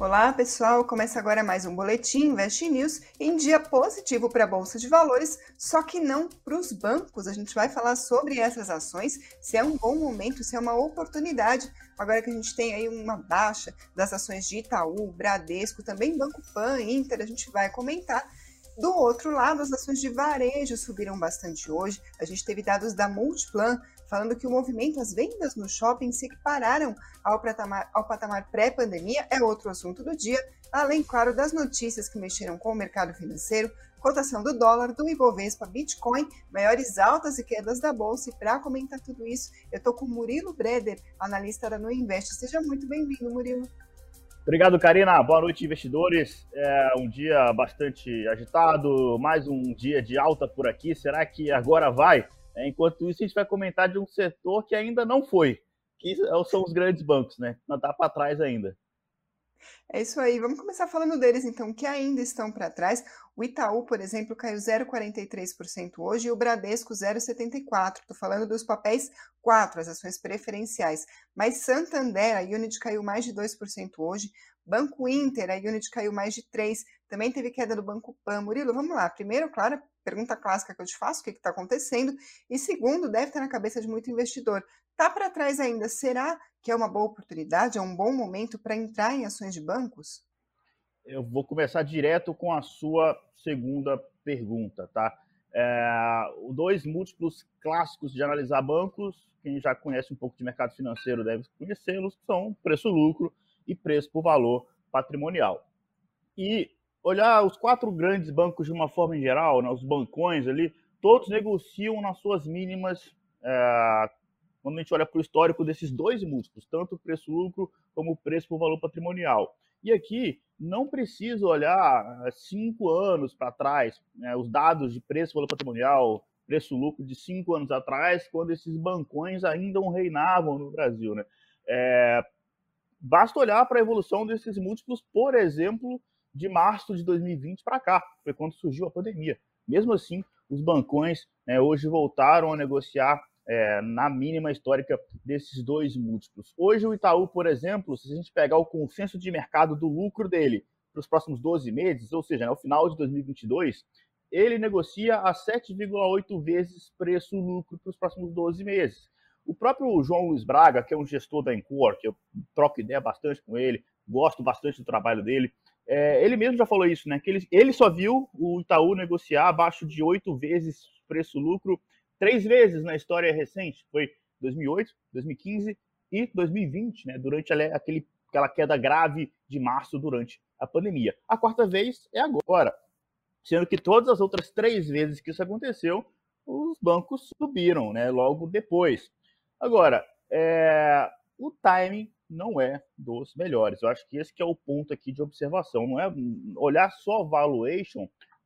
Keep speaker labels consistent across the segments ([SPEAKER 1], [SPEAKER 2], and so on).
[SPEAKER 1] Olá, pessoal. Começa agora mais um Boletim Invest News em dia positivo para a Bolsa de Valores, só que não para os bancos. A gente vai falar sobre essas ações, se é um bom momento, se é uma oportunidade. Agora que a gente tem aí uma baixa das ações de Itaú, Bradesco, também Banco Pan, Inter, a gente vai comentar. Do outro lado, as ações de varejo subiram bastante hoje. A gente teve dados da Multiplan falando que o movimento, as vendas no shopping se equipararam ao patamar, ao patamar pré-pandemia, é outro assunto do dia, além, claro, das notícias que mexeram com o mercado financeiro, cotação do dólar, do Ibovespa, Bitcoin, maiores altas e quedas da bolsa. E para comentar tudo isso, eu estou com Murilo Breder, analista da No Invest. Seja muito bem-vindo, Murilo.
[SPEAKER 2] Obrigado, Karina. Boa noite, investidores. É um dia bastante agitado, mais um dia de alta por aqui. Será que agora vai? É, enquanto isso, a gente vai comentar de um setor que ainda não foi, que são os grandes bancos, né? Não está para trás ainda.
[SPEAKER 1] É isso aí. Vamos começar falando deles, então, que ainda estão para trás. O Itaú, por exemplo, caiu 0,43% hoje e o Bradesco 0,74%. Estou falando dos papéis 4, as ações preferenciais. Mas Santander, a Unit caiu mais de 2% hoje. Banco Inter, a Unit caiu mais de 3%. Também teve queda do Banco Pan. Murilo, vamos lá. Primeiro, claro, pergunta clássica que eu te faço, o que está acontecendo? E segundo, deve estar na cabeça de muito investidor. Está para trás ainda, será que é uma boa oportunidade, é um bom momento para entrar em ações de bancos?
[SPEAKER 2] Eu vou começar direto com a sua segunda pergunta, tá? É, dois múltiplos clássicos de analisar bancos, quem já conhece um pouco de mercado financeiro deve conhecê-los, são preço-lucro e preço por valor patrimonial. E olhar os quatro grandes bancos de uma forma geral, né, os bancões ali, todos negociam nas suas mínimas. É, quando a gente olha para o histórico desses dois múltiplos, tanto o preço-lucro como o preço por valor patrimonial. E aqui não preciso olhar é, cinco anos para trás, né, os dados de preço valor patrimonial, preço-lucro de cinco anos atrás, quando esses bancões ainda reinavam no Brasil. Né? É, basta olhar para a evolução desses múltiplos, por exemplo, de março de 2020 para cá, foi quando surgiu a pandemia. Mesmo assim, os bancões né, hoje voltaram a negociar é, na mínima histórica desses dois múltiplos. Hoje, o Itaú, por exemplo, se a gente pegar o consenso de mercado do lucro dele para os próximos 12 meses, ou seja, no né, final de 2022, ele negocia a 7,8 vezes preço-lucro para os próximos 12 meses. O próprio João Luiz Braga, que é um gestor da Encore, que eu troco ideia bastante com ele, gosto bastante do trabalho dele, é, ele mesmo já falou isso, né? Que ele, ele só viu o Itaú negociar abaixo de oito vezes preço-lucro, três vezes na história recente. Foi 2008, 2015 e 2020, né? Durante aquele, aquela queda grave de março durante a pandemia. A quarta vez é agora. Sendo que todas as outras três vezes que isso aconteceu, os bancos subiram, né? Logo depois. Agora, é, o timing não é dos melhores. Eu acho que esse que é o ponto aqui de observação. Não é olhar só valuation,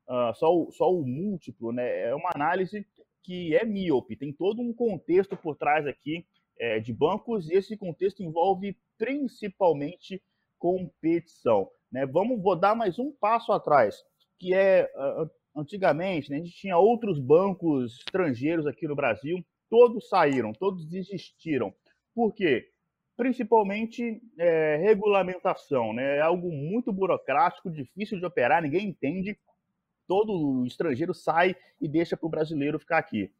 [SPEAKER 2] uh, só, o, só o múltiplo, né? É uma análise que é míope. Tem todo um contexto por trás aqui é, de bancos e esse contexto envolve principalmente competição. Né? Vamos vou dar mais um passo atrás, que é uh, antigamente né, a gente tinha outros bancos estrangeiros aqui no Brasil, todos saíram, todos desistiram. Por quê? Principalmente é, regulamentação, né? É algo muito burocrático, difícil de operar, ninguém entende. Todo estrangeiro sai e deixa para o brasileiro ficar aqui.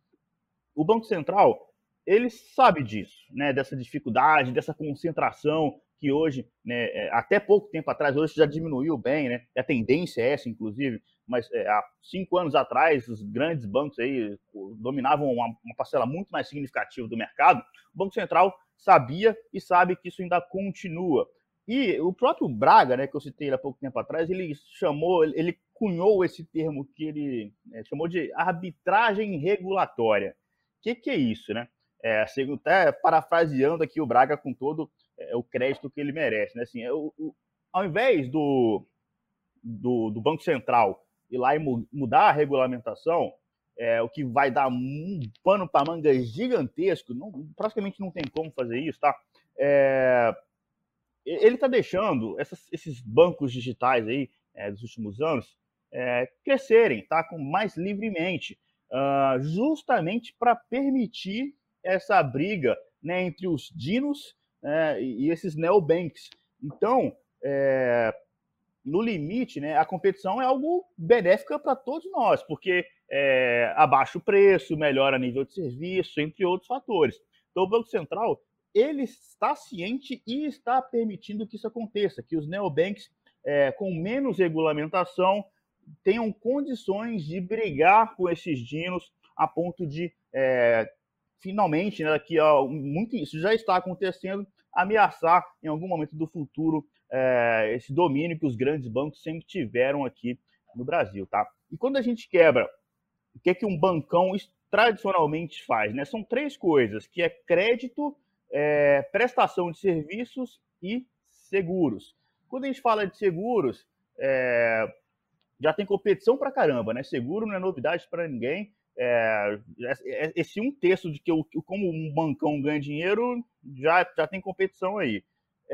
[SPEAKER 2] O Banco Central, ele sabe disso, né? Dessa dificuldade, dessa concentração que hoje, né, é, até pouco tempo atrás, hoje já diminuiu bem, né? A tendência é essa, inclusive, mas é, há cinco anos atrás, os grandes bancos aí dominavam uma, uma parcela muito mais significativa do mercado. O Banco Central sabia e sabe que isso ainda continua. E o próprio Braga, né, que eu citei há pouco tempo atrás, ele chamou, ele cunhou esse termo que ele é, chamou de arbitragem regulatória. O que, que é isso, né? É, até parafraseando aqui o Braga com todo é, o crédito que ele merece, né? Assim, é, o, o, ao invés do, do, do Banco Central ir lá e mudar a regulamentação, é, o que vai dar um pano para manga gigantesco, não, praticamente não tem como fazer isso, tá? É, ele está deixando essas, esses bancos digitais aí é, dos últimos anos é, crescerem, tá? Com mais livremente, uh, justamente para permitir essa briga né, entre os dinos né, e, e esses neobanks. Então, é, no limite, né, a competição é algo benéfica para todos nós, porque é, abaixa o preço, melhora nível de serviço, entre outros fatores. Então, o Banco Central ele está ciente e está permitindo que isso aconteça, que os neobanks é, com menos regulamentação tenham condições de brigar com esses dinos a ponto de é, finalmente, né, daqui a muito isso já está acontecendo, ameaçar em algum momento do futuro é, esse domínio que os grandes bancos sempre tiveram aqui no Brasil, tá? E quando a gente quebra, o que é que um bancão tradicionalmente faz, né? São três coisas, que é crédito, é, prestação de serviços e seguros. Quando a gente fala de seguros, é, já tem competição para caramba, né? Seguro não é novidade para ninguém. É, é, esse um terço de que eu, como um bancão ganha dinheiro já, já tem competição aí.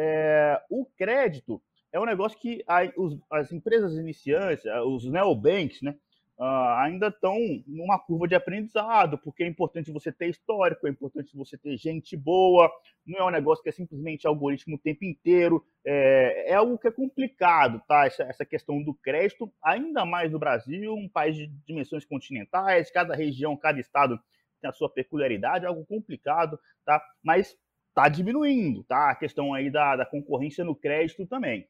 [SPEAKER 2] É, o crédito é um negócio que a, os, as empresas iniciantes, os neobanks, né, uh, ainda estão numa curva de aprendizado, porque é importante você ter histórico, é importante você ter gente boa, não é um negócio que é simplesmente algoritmo o tempo inteiro, é, é algo que é complicado, tá? Essa, essa questão do crédito, ainda mais no Brasil, um país de dimensões continentais, cada região, cada estado tem a sua peculiaridade, é algo complicado, tá? Mas está diminuindo, tá? A questão aí da, da concorrência no crédito também.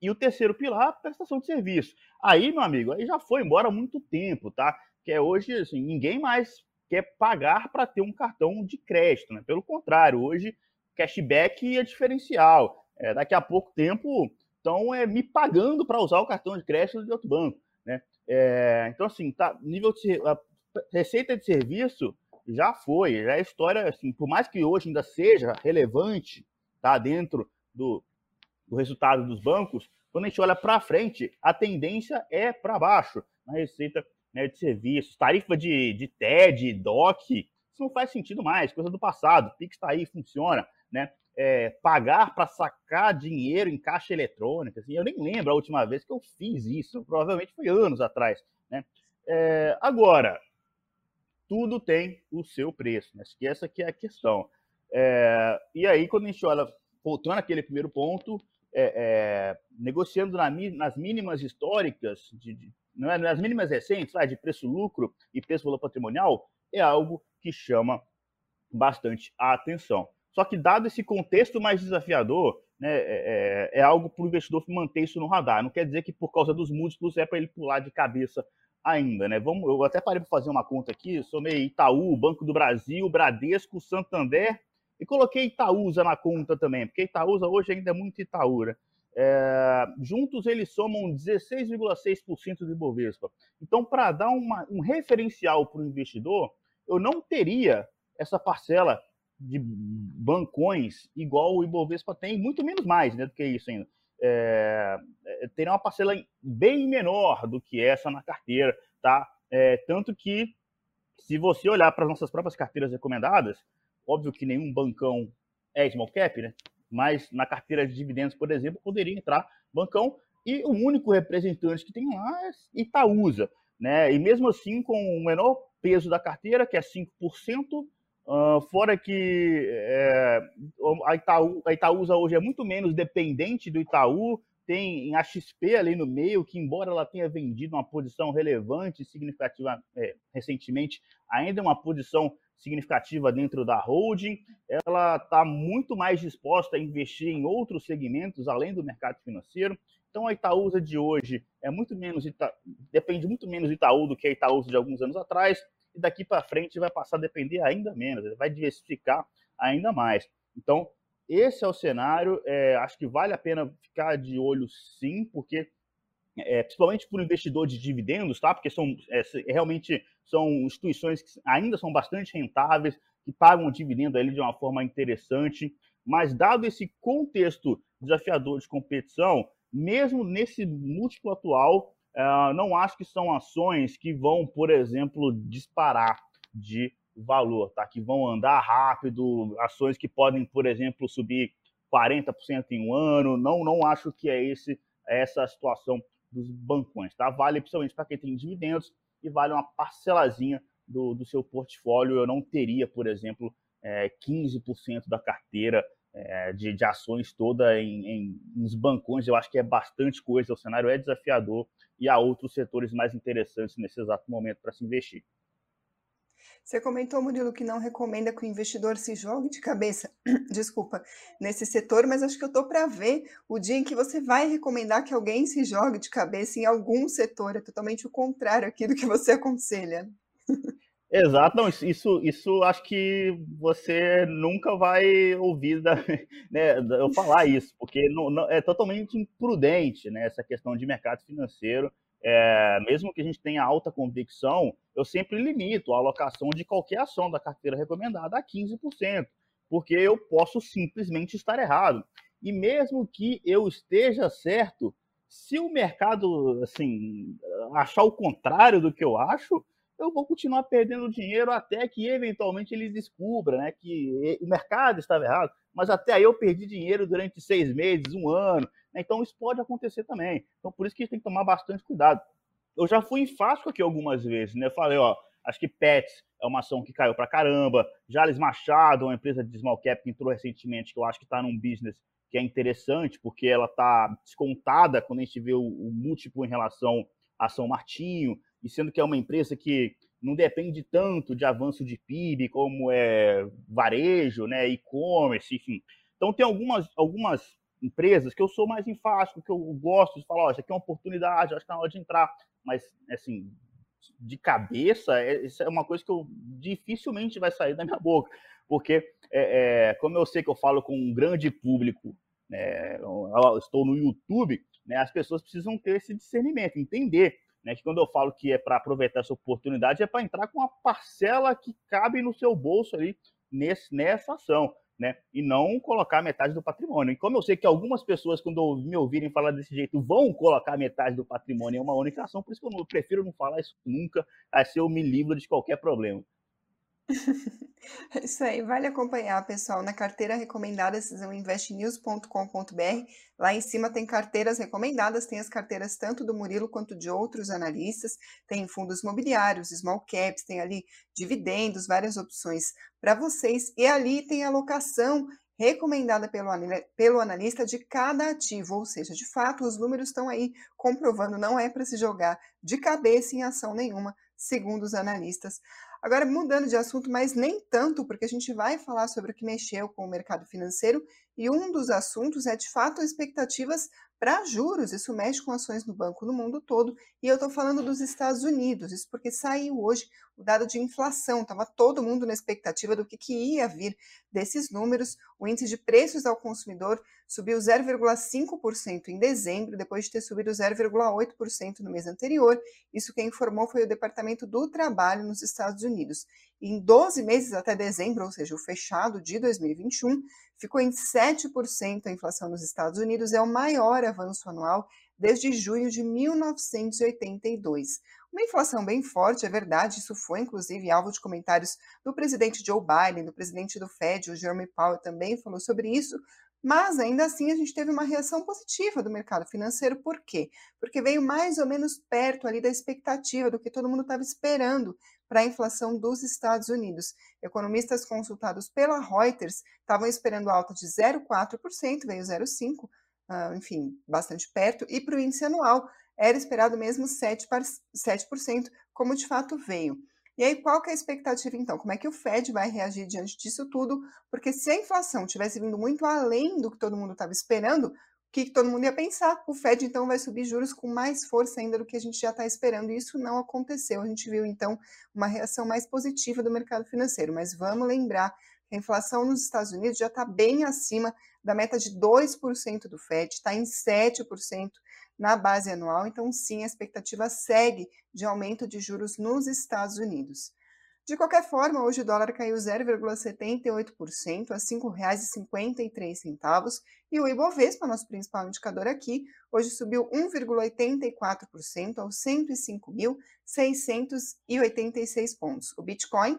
[SPEAKER 2] E o terceiro pilar, prestação de serviço. Aí, meu amigo, aí já foi embora há muito tempo, tá? Que é hoje, assim, ninguém mais quer pagar para ter um cartão de crédito, né? Pelo contrário, hoje cashback é diferencial. É, daqui a pouco tempo estão é, me pagando para usar o cartão de crédito de outro banco, né? É, então, assim, tá, nível de receita de serviço já foi, já é história, assim, por mais que hoje ainda seja relevante, tá, dentro do, do resultado dos bancos, quando a gente olha para frente, a tendência é para baixo na receita né, de serviços, tarifa de, de TED, DOC, isso não faz sentido mais, coisa do passado, Pix está aí, funciona, né? É, pagar para sacar dinheiro em caixa eletrônica, assim, eu nem lembro a última vez que eu fiz isso, provavelmente foi anos atrás, né? É, agora, tudo tem o seu preço, né? que essa que é a questão. É, e aí, quando a gente olha, voltando àquele primeiro ponto, é, é, negociando na, nas mínimas históricas, de, de, não é, nas mínimas recentes, de preço-lucro e preço-valor patrimonial, é algo que chama bastante a atenção. Só que, dado esse contexto mais desafiador, né, é, é, é algo para o investidor manter isso no radar. Não quer dizer que, por causa dos múltiplos, é para ele pular de cabeça ainda, né? Vamos, eu até parei para fazer uma conta aqui, somei Itaú, Banco do Brasil, Bradesco, Santander e coloquei Itaúsa na conta também, porque Itaúsa hoje ainda é muito Itaúra. É, juntos eles somam 16,6% do Ibovespa. Então, para dar uma, um referencial para o investidor, eu não teria essa parcela de bancões igual o Ibovespa tem, muito menos mais né, do que isso ainda é, é, uma parcela bem menor do que essa na carteira, tá? É, tanto que, se você olhar para as nossas próprias carteiras recomendadas, óbvio que nenhum bancão é small cap, né? Mas na carteira de dividendos, por exemplo, poderia entrar bancão e o único representante que tem lá é Itaúsa, né? E mesmo assim, com o menor peso da carteira, que é 5%, Fora que é, a, Itaú, a Itaúsa hoje é muito menos dependente do Itaú, tem a XP ali no meio, que embora ela tenha vendido uma posição relevante significativa é, recentemente, ainda é uma posição significativa dentro da holding, ela está muito mais disposta a investir em outros segmentos além do mercado financeiro. Então a Itaúsa de hoje é muito menos Ita... depende muito menos do Itaú do que a Itaúsa de alguns anos atrás e daqui para frente vai passar a depender ainda menos, ele vai diversificar ainda mais. Então, esse é o cenário, é, acho que vale a pena ficar de olho sim, porque é, principalmente o investidor de dividendos, tá? Porque são é, realmente são instituições que ainda são bastante rentáveis, que pagam dividendo ali de uma forma interessante, mas dado esse contexto desafiador de competição, mesmo nesse múltiplo atual, Uh, não acho que são ações que vão, por exemplo, disparar de valor, tá? Que vão andar rápido, ações que podem, por exemplo, subir 40% em um ano. Não, não acho que é esse é essa situação dos bancões, tá? Vale principalmente para quem tem dividendos e vale uma parcelazinha do, do seu portfólio. Eu não teria, por exemplo, é, 15% da carteira é, de, de, ações toda em, em, nos bancões, eu acho que é bastante coisa, o cenário é desafiador e há outros setores mais interessantes nesse exato momento para se investir.
[SPEAKER 1] Você comentou, Murilo, que não recomenda que o investidor se jogue de cabeça, desculpa, nesse setor, mas acho que eu estou para ver o dia em que você vai recomendar que alguém se jogue de cabeça em algum setor. É totalmente o contrário aqui do que você aconselha.
[SPEAKER 2] Exato, não, isso, isso acho que você nunca vai ouvir da, né, eu falar isso, porque não, não, é totalmente imprudente né, essa questão de mercado financeiro. É, mesmo que a gente tenha alta convicção, eu sempre limito a alocação de qualquer ação da carteira recomendada a 15%, porque eu posso simplesmente estar errado. E mesmo que eu esteja certo, se o mercado assim achar o contrário do que eu acho, eu vou continuar perdendo dinheiro até que eventualmente ele descubra né, que o mercado estava errado. Mas até aí eu perdi dinheiro durante seis meses, um ano. Né? Então isso pode acontecer também. Então por isso que a gente tem que tomar bastante cuidado. Eu já fui enfático aqui algumas vezes, né? Falei, ó, acho que Pets é uma ação que caiu para caramba. Jales Machado, uma empresa de small cap que entrou recentemente, que eu acho que está num business que é interessante, porque ela está descontada quando a gente vê o, o múltiplo em relação à ação Martinho e sendo que é uma empresa que não depende tanto de avanço de PIB como é varejo, né, e-commerce, enfim. Então tem algumas, algumas empresas que eu sou mais enfático, que eu gosto de falar, ó, isso aqui é uma oportunidade, acho que é na hora de entrar, mas assim, de cabeça, é, isso é uma coisa que eu dificilmente vai sair da minha boca, porque é, é, como eu sei que eu falo com um grande público, né, estou no YouTube, né, as pessoas precisam ter esse discernimento, entender né, que quando eu falo que é para aproveitar essa oportunidade, é para entrar com a parcela que cabe no seu bolso ali nesse, nessa ação. Né, e não colocar metade do patrimônio. E como eu sei que algumas pessoas, quando me ouvirem falar desse jeito, vão colocar metade do patrimônio em uma única ação, por isso que eu prefiro não falar isso nunca, assim eu me livro de qualquer problema.
[SPEAKER 1] Isso aí, vale acompanhar, pessoal, na carteira recomendada, vocês vão investnews.com.br. Lá em cima tem carteiras recomendadas, tem as carteiras tanto do Murilo quanto de outros analistas, tem fundos imobiliários, small caps, tem ali dividendos, várias opções para vocês. E ali tem a alocação recomendada pelo, pelo analista de cada ativo, ou seja, de fato, os números estão aí comprovando, não é para se jogar de cabeça em ação nenhuma, segundo os analistas. Agora, mudando de assunto, mas nem tanto, porque a gente vai falar sobre o que mexeu com o mercado financeiro e um dos assuntos é, de fato, expectativas para juros. Isso mexe com ações no banco no mundo todo. E eu estou falando dos Estados Unidos, isso porque saiu hoje o dado de inflação. Estava todo mundo na expectativa do que, que ia vir desses números. O índice de preços ao consumidor subiu 0,5% em dezembro, depois de ter subido 0,8% no mês anterior. Isso quem informou foi o Departamento do Trabalho nos Estados Unidos. em 12 meses até dezembro, ou seja, o fechado de 2021, ficou em 7% a inflação nos Estados Unidos, é o maior avanço anual desde junho de 1982. Uma inflação bem forte, é verdade, isso foi inclusive alvo de comentários do presidente Joe Biden, do presidente do Fed, o Jeremy Powell também falou sobre isso, mas ainda assim a gente teve uma reação positiva do mercado financeiro, por quê? Porque veio mais ou menos perto ali da expectativa do que todo mundo estava esperando para a inflação dos Estados Unidos. Economistas consultados pela Reuters estavam esperando alta de 0,4%, veio 0,5%, uh, enfim, bastante perto, e para o índice anual era esperado mesmo 7%, 7%, como de fato veio. E aí, qual que é a expectativa então? Como é que o Fed vai reagir diante disso tudo? Porque se a inflação tivesse vindo muito além do que todo mundo estava esperando, o que todo mundo ia pensar? O Fed então vai subir juros com mais força ainda do que a gente já está esperando, e isso não aconteceu. A gente viu então uma reação mais positiva do mercado financeiro, mas vamos lembrar que a inflação nos Estados Unidos já está bem acima da meta de 2% do Fed, está em 7% na base anual, então sim, a expectativa segue de aumento de juros nos Estados Unidos. De qualquer forma, hoje o dólar caiu 0,78% a R$ 5,53 e o Ibovespa, nosso principal indicador aqui, hoje subiu 1,84% aos 105.686 pontos. O Bitcoin,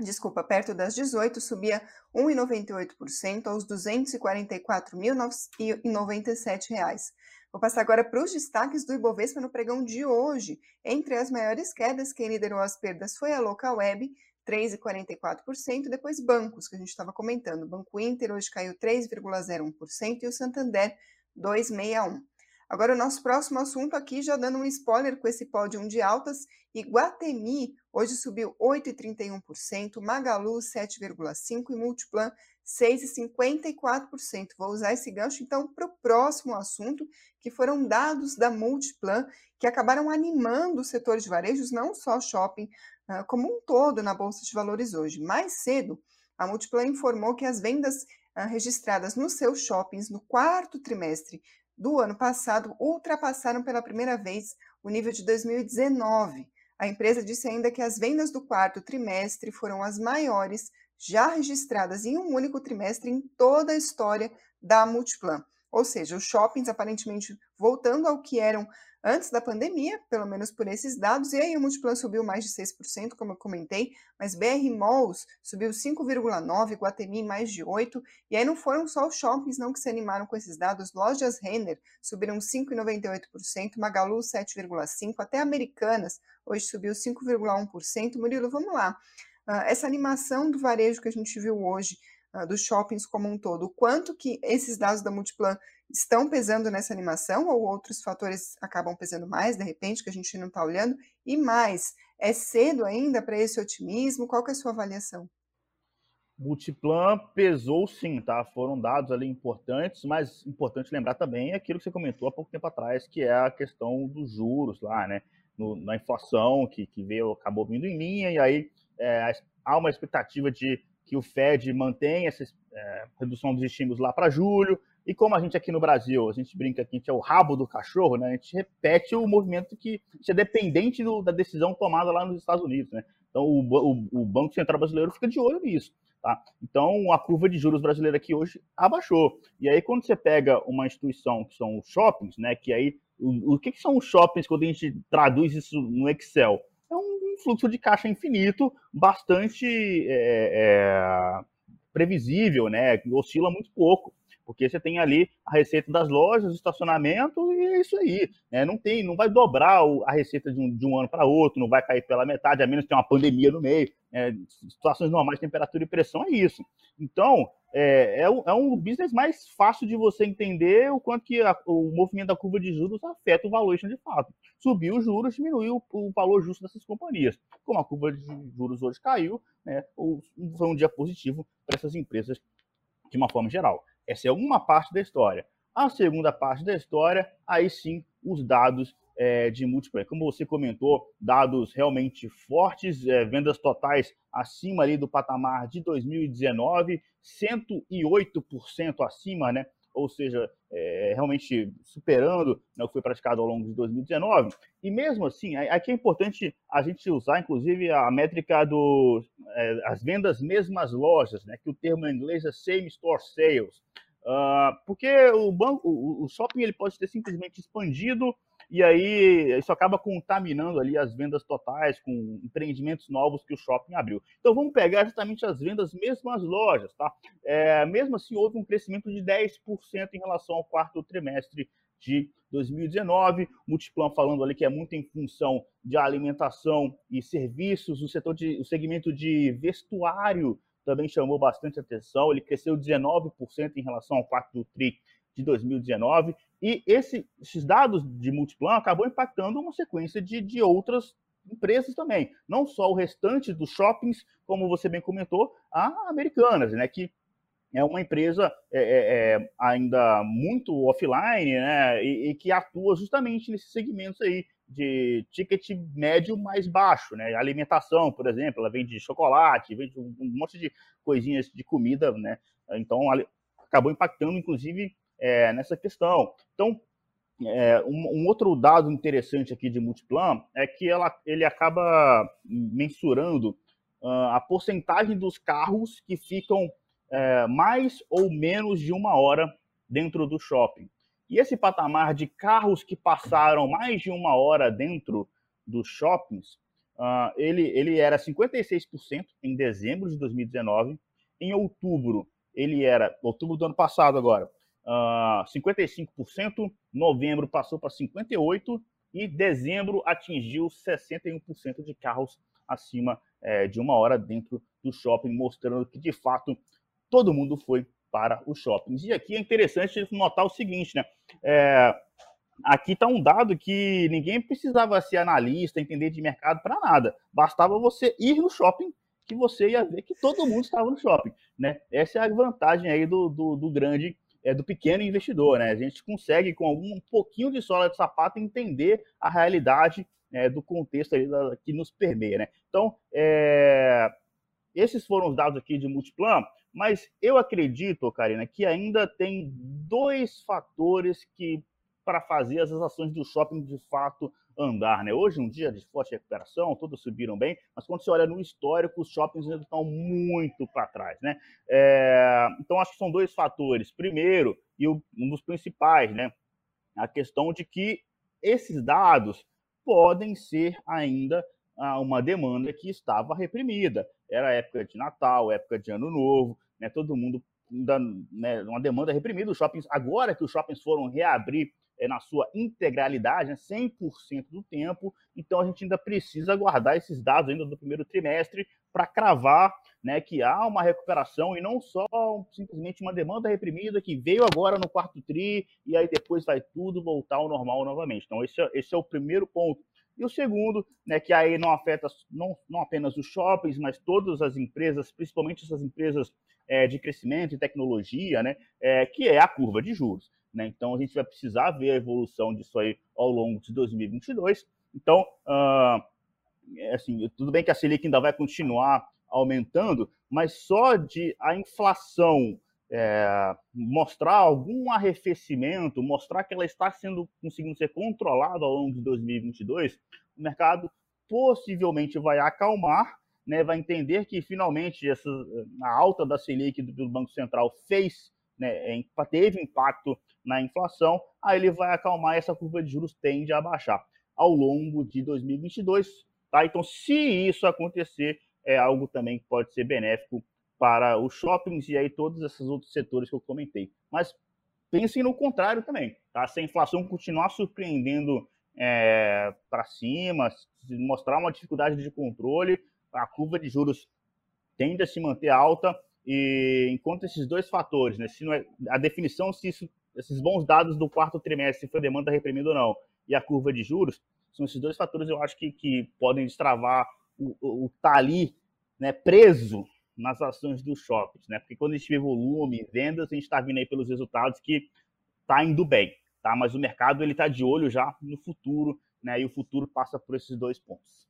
[SPEAKER 1] desculpa, perto das 18, subia 1,98% aos 244.097 reais. Vou passar agora para os destaques do Ibovespa no pregão de hoje. Entre as maiores quedas, quem liderou as perdas foi a Local Web, 3,44%. Depois, bancos, que a gente estava comentando. O Banco Inter hoje caiu 3,01% e o Santander 2,61%. Agora, o nosso próximo assunto aqui, já dando um spoiler com esse pódio de altas, Iguatemi hoje subiu 8,31%, Magalu 7,5% e Multiplan 6,54%. Vou usar esse gancho então para o próximo assunto, que foram dados da Multiplan, que acabaram animando o setor de varejos, não só shopping, ah, como um todo na Bolsa de Valores hoje. Mais cedo, a Multiplan informou que as vendas ah, registradas nos seus shoppings no quarto trimestre do ano passado ultrapassaram pela primeira vez o nível de 2019. A empresa disse ainda que as vendas do quarto trimestre foram as maiores já registradas em um único trimestre em toda a história da Multiplan. Ou seja, os shoppings aparentemente voltando ao que eram antes da pandemia, pelo menos por esses dados, e aí o Multiplan subiu mais de 6%, como eu comentei, mas BR Malls subiu 5,9%, Guatemi mais de 8%, e aí não foram só os shoppings não que se animaram com esses dados, lojas Renner subiram 5,98%, Magalu 7,5%, até Americanas hoje subiu 5,1%. Murilo, vamos lá. Uh, essa animação do varejo que a gente viu hoje, dos shoppings como um todo, o quanto que esses dados da Multiplan estão pesando nessa animação ou outros fatores acabam pesando mais, de repente, que a gente não está olhando? E mais, é cedo ainda para esse otimismo? Qual que é a sua avaliação?
[SPEAKER 2] Multiplan pesou sim, tá? Foram dados ali importantes, mas importante lembrar também aquilo que você comentou há pouco tempo atrás, que é a questão dos juros lá, né? No, na inflação que, que veio, acabou vindo em linha, e aí é, há uma expectativa de que o Fed mantenha essa é, redução dos estímulos lá para julho, e como a gente aqui no Brasil, a gente brinca que a gente é o rabo do cachorro, né? A gente repete o movimento que é dependente do, da decisão tomada lá nos Estados Unidos, né? Então o, o, o, Banco Central Brasileiro fica de olho nisso, tá? Então a curva de juros brasileira aqui hoje abaixou. E aí quando você pega uma instituição que são os shoppings, né? Que aí o, o que, que são os shoppings quando a gente traduz isso no Excel? Um fluxo de caixa infinito, bastante é, é, previsível, né? Oscila muito pouco porque você tem ali a receita das lojas, estacionamento e é isso aí. Né? Não tem, não vai dobrar a receita de um, de um ano para outro, não vai cair pela metade, a menos que tenha uma pandemia no meio. Né? Situações normais temperatura e pressão é isso. Então, é, é, é, um business mais fácil de você entender o quanto que a, o movimento da curva de juros afeta o valuation de fato. Subiu os juros, diminuiu o, o valor justo dessas companhias. Como a curva de juros hoje caiu, né, foi um dia positivo para essas empresas de uma forma geral. Essa é uma parte da história. A segunda parte da história, aí sim, os dados é, de multiplayer. Como você comentou, dados realmente fortes, é, vendas totais acima ali do patamar de 2019, 108% acima, né? Ou seja, é, realmente superando né, o que foi praticado ao longo de 2019. E mesmo assim, aqui é importante a gente usar, inclusive, a métrica do é, as vendas mesmas lojas, né? Que o termo em inglês é same store sales. Uh, porque o banco, o, o shopping ele pode ter simplesmente expandido e aí isso acaba contaminando ali as vendas totais com empreendimentos novos que o shopping abriu. Então vamos pegar justamente as vendas mesmo as lojas, tá? É, mesmo assim houve um crescimento de 10% em relação ao quarto trimestre de 2019, Multiplan falando ali que é muito em função de alimentação e serviços, o setor de, o segmento de vestuário também chamou bastante atenção. Ele cresceu 19% em relação ao quarto TRI de 2019. E esse, esses dados de Multiplan acabou impactando uma sequência de, de outras empresas também. Não só o restante dos shoppings, como você bem comentou, a Americanas, né, que é uma empresa é, é, é ainda muito offline né, e, e, que atua justamente nesses segmentos aí de ticket médio mais baixo, né? Alimentação, por exemplo, ela vende chocolate, vende um monte de coisinhas de comida, né? Então acabou impactando, inclusive, é, nessa questão. Então, é, um, um, outro dado interessante aqui de Multiplan é que ela, ele acaba mensurando uh, a porcentagem dos carros que ficam é, mais ou menos de uma hora dentro do shopping. E esse patamar de carros que passaram mais de uma hora dentro dos shoppings, uh, ele, ele era 56% em dezembro de 2019. Em outubro, ele era, outubro do ano passado agora, uh, ah, 55%. Novembro passou para 58% e dezembro atingiu 61% de carros acima é, de uma hora dentro do shopping, mostrando que de fato todo mundo foi para os shoppings. E aqui é interessante notar o seguinte, né? É, aqui está um dado que ninguém precisava ser analista, entender de mercado para nada. Bastava você ir no shopping que você ia ver que todo mundo estava no shopping, né? Essa é a vantagem aí do, do, do grande, é, do pequeno investidor, né? A gente consegue com algum um pouquinho de sola de sapato entender a realidade é, do contexto da, que nos permeia, né? Então, é, esses foram os dados aqui de Multiplan, mas eu acredito, Karina, que ainda tem dois fatores que para fazer as ações do shopping de fato andar, né? Hoje, um dia de forte recuperação, todos subiram bem, mas quando você olha no histórico, os shoppings ainda estão muito para trás, né? É, então, acho que são dois fatores. Primeiro, e um dos principais, né? A questão de que esses dados podem ser ainda ah, uma demanda que estava reprimida. Era época de Natal, época de Ano Novo, né? Todo mundo ainda, né, uma demanda reprimida. Os shoppings, agora que os shoppings foram reabrir é, na sua integralidade, né, 100% do tempo. Então, a gente ainda precisa guardar esses dados ainda do primeiro trimestre para cravar né, que há uma recuperação e não só simplesmente uma demanda reprimida que veio agora no quarto tri e aí depois vai tudo voltar ao normal novamente. Então, esse é, esse é o primeiro ponto. E o segundo, né, que aí não afeta não, não apenas os shoppings, mas todas as empresas, principalmente essas empresas é, de crescimento e tecnologia, né, é, que é a curva de juros. Né? Então, a gente vai precisar ver a evolução disso aí ao longo de 2022. Então, uh, assim, tudo bem que a Selic ainda vai continuar aumentando, mas só de a inflação é, mostrar algum arrefecimento, mostrar que ela está sendo conseguindo ser controlada ao longo de 2022, o mercado possivelmente vai acalmar, né, vai entender que finalmente essa, a alta da Selic do, do Banco Central fez, né, teve impacto na inflação, aí ele vai acalmar e essa curva de juros tende a baixar ao longo de 2022. Tá? Então, se isso acontecer, é algo também que pode ser benéfico para os shoppings e aí todos esses outros setores que eu comentei. Mas pensem no contrário também. Tá? Se a inflação continuar surpreendendo é, para cima, mostrar uma dificuldade de controle, a curva de juros tende a se manter alta e enquanto esses dois fatores, né, se não é, a definição se isso esses bons dados do quarto trimestre, se foi demanda reprimida ou não, e a curva de juros, são esses dois fatores eu acho que, que podem destravar o, o, o tá ali né, preso nas ações dos shoppings, né? Porque quando a gente vê volume, vendas, a gente está vindo aí pelos resultados que está indo bem, tá? Mas o mercado ele está de olho já no futuro, né? E o futuro passa por esses dois pontos.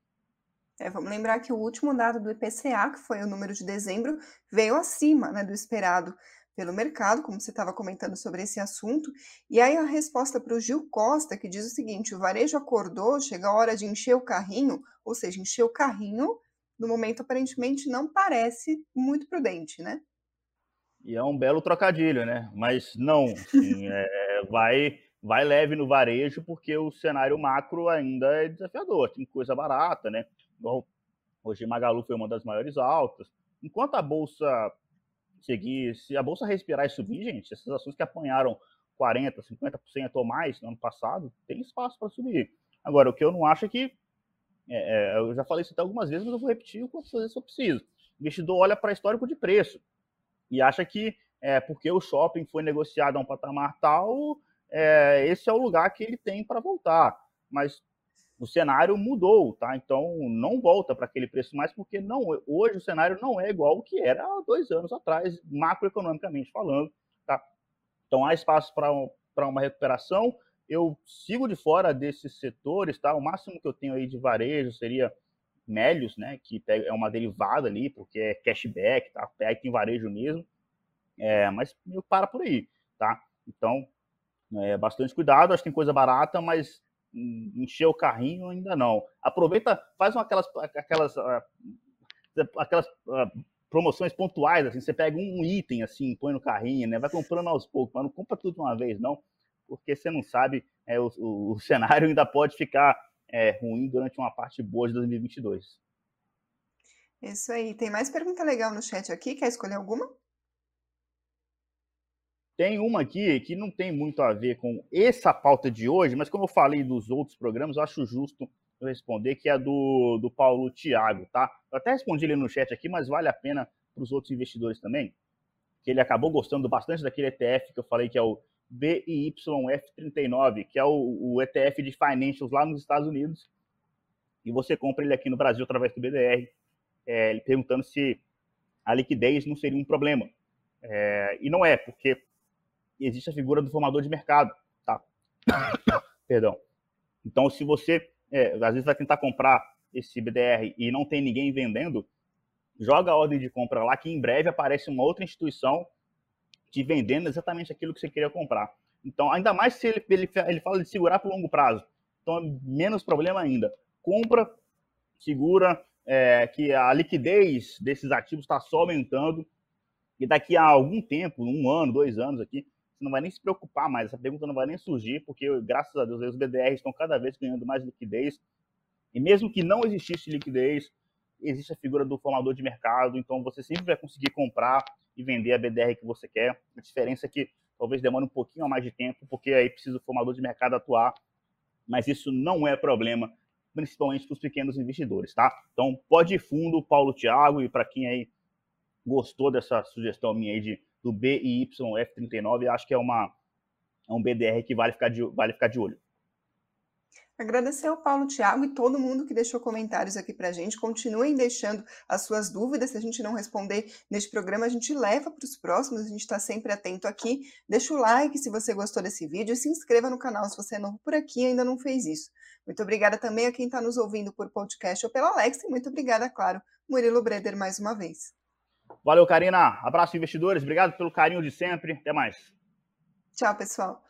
[SPEAKER 1] É, vamos lembrar que o último dado do IPCA, que foi o número de dezembro, veio acima né, do esperado pelo mercado, como você estava comentando sobre esse assunto. E aí a resposta para o Gil Costa, que diz o seguinte: o varejo acordou, chega a hora de encher o carrinho, ou seja, encher o carrinho, no momento aparentemente não parece muito prudente, né?
[SPEAKER 2] E é um belo trocadilho, né? Mas não, é, vai, vai leve no varejo, porque o cenário macro ainda é desafiador. Tem coisa barata, né? Bom, hoje Magalu foi uma das maiores altas. Enquanto a bolsa seguir, se a bolsa respirar e subir, gente, essas ações que apanharam 40%, 50% ou mais no ano passado, tem espaço para subir. Agora, o que eu não acho é que, é, é, eu já falei isso até algumas vezes, mas eu vou repetir o quantas vezes eu preciso. O investidor olha para histórico de preço e acha que é, porque o shopping foi negociado a um patamar tal, é, esse é o lugar que ele tem para voltar. Mas o cenário mudou, tá? Então não volta para aquele preço mais, porque não hoje o cenário não é igual ao que era há dois anos atrás, macroeconomicamente falando, tá? Então há espaço para uma recuperação. Eu sigo de fora desses setores, tá? O máximo que eu tenho aí de varejo seria Melios, né? Que é uma derivada ali, porque é cashback, tá? Pega em varejo mesmo. É, mas eu para por aí, tá? Então, é, bastante cuidado, acho que tem coisa barata, mas encher o carrinho ainda não. Aproveita, faz uma, aquelas, aquelas, aquelas promoções pontuais, assim, você pega um item assim, põe no carrinho, né? Vai comprando aos poucos, mas não compra tudo de uma vez, não, porque você não sabe, é, o, o, o cenário ainda pode ficar é, ruim durante uma parte boa de 2022.
[SPEAKER 1] Isso aí. Tem mais pergunta legal no chat aqui? Quer escolher alguma?
[SPEAKER 2] Tem uma aqui que não tem muito a ver com essa pauta de hoje, mas como eu falei dos outros programas, eu acho justo eu responder, que é do, do Paulo Thiago, tá? Eu até respondi ele no chat aqui, mas vale a pena para os outros investidores também, que ele acabou gostando bastante daquele ETF que eu falei que é o BIYF39, que é o, o ETF de financials lá nos Estados Unidos, e você compra ele aqui no Brasil através do BDR, é, perguntando se a liquidez não seria um problema. É, e não é, porque existe a figura do formador de mercado, tá? Perdão. Então, se você, é, às vezes, vai tentar comprar esse BDR e não tem ninguém vendendo, joga a ordem de compra lá, que em breve aparece uma outra instituição te vendendo exatamente aquilo que você queria comprar. Então, ainda mais se ele, ele, ele fala de segurar por longo prazo. Então, menos problema ainda. Compra, segura, é, que a liquidez desses ativos está só aumentando. E daqui a algum tempo, um ano, dois anos aqui, você não vai nem se preocupar mais, essa pergunta não vai nem surgir, porque, graças a Deus, os BDRs estão cada vez ganhando mais liquidez. E mesmo que não existisse liquidez, existe a figura do formador de mercado, então você sempre vai conseguir comprar e vender a BDR que você quer. A diferença é que talvez demore um pouquinho a mais de tempo, porque aí precisa o formador de mercado atuar, mas isso não é problema, principalmente para os pequenos investidores, tá? Então, pode ir fundo, Paulo Thiago, e para quem aí gostou dessa sugestão minha aí de, do BIYF39, acho que é, uma, é um BDR que vale ficar de, vale ficar de olho.
[SPEAKER 1] Agradecer ao Paulo Thiago e todo mundo que deixou comentários aqui para a gente. Continuem deixando as suas dúvidas. Se a gente não responder neste programa, a gente leva para os próximos. A gente está sempre atento aqui. Deixa o like se você gostou desse vídeo e se inscreva no canal se você é novo por aqui e ainda não fez isso. Muito obrigada também a quem está nos ouvindo por podcast ou pela Alex. E muito obrigada, claro, Murilo Breder mais uma vez.
[SPEAKER 2] Valeu, Karina. Abraço, investidores. Obrigado pelo carinho de sempre. Até mais.
[SPEAKER 1] Tchau, pessoal.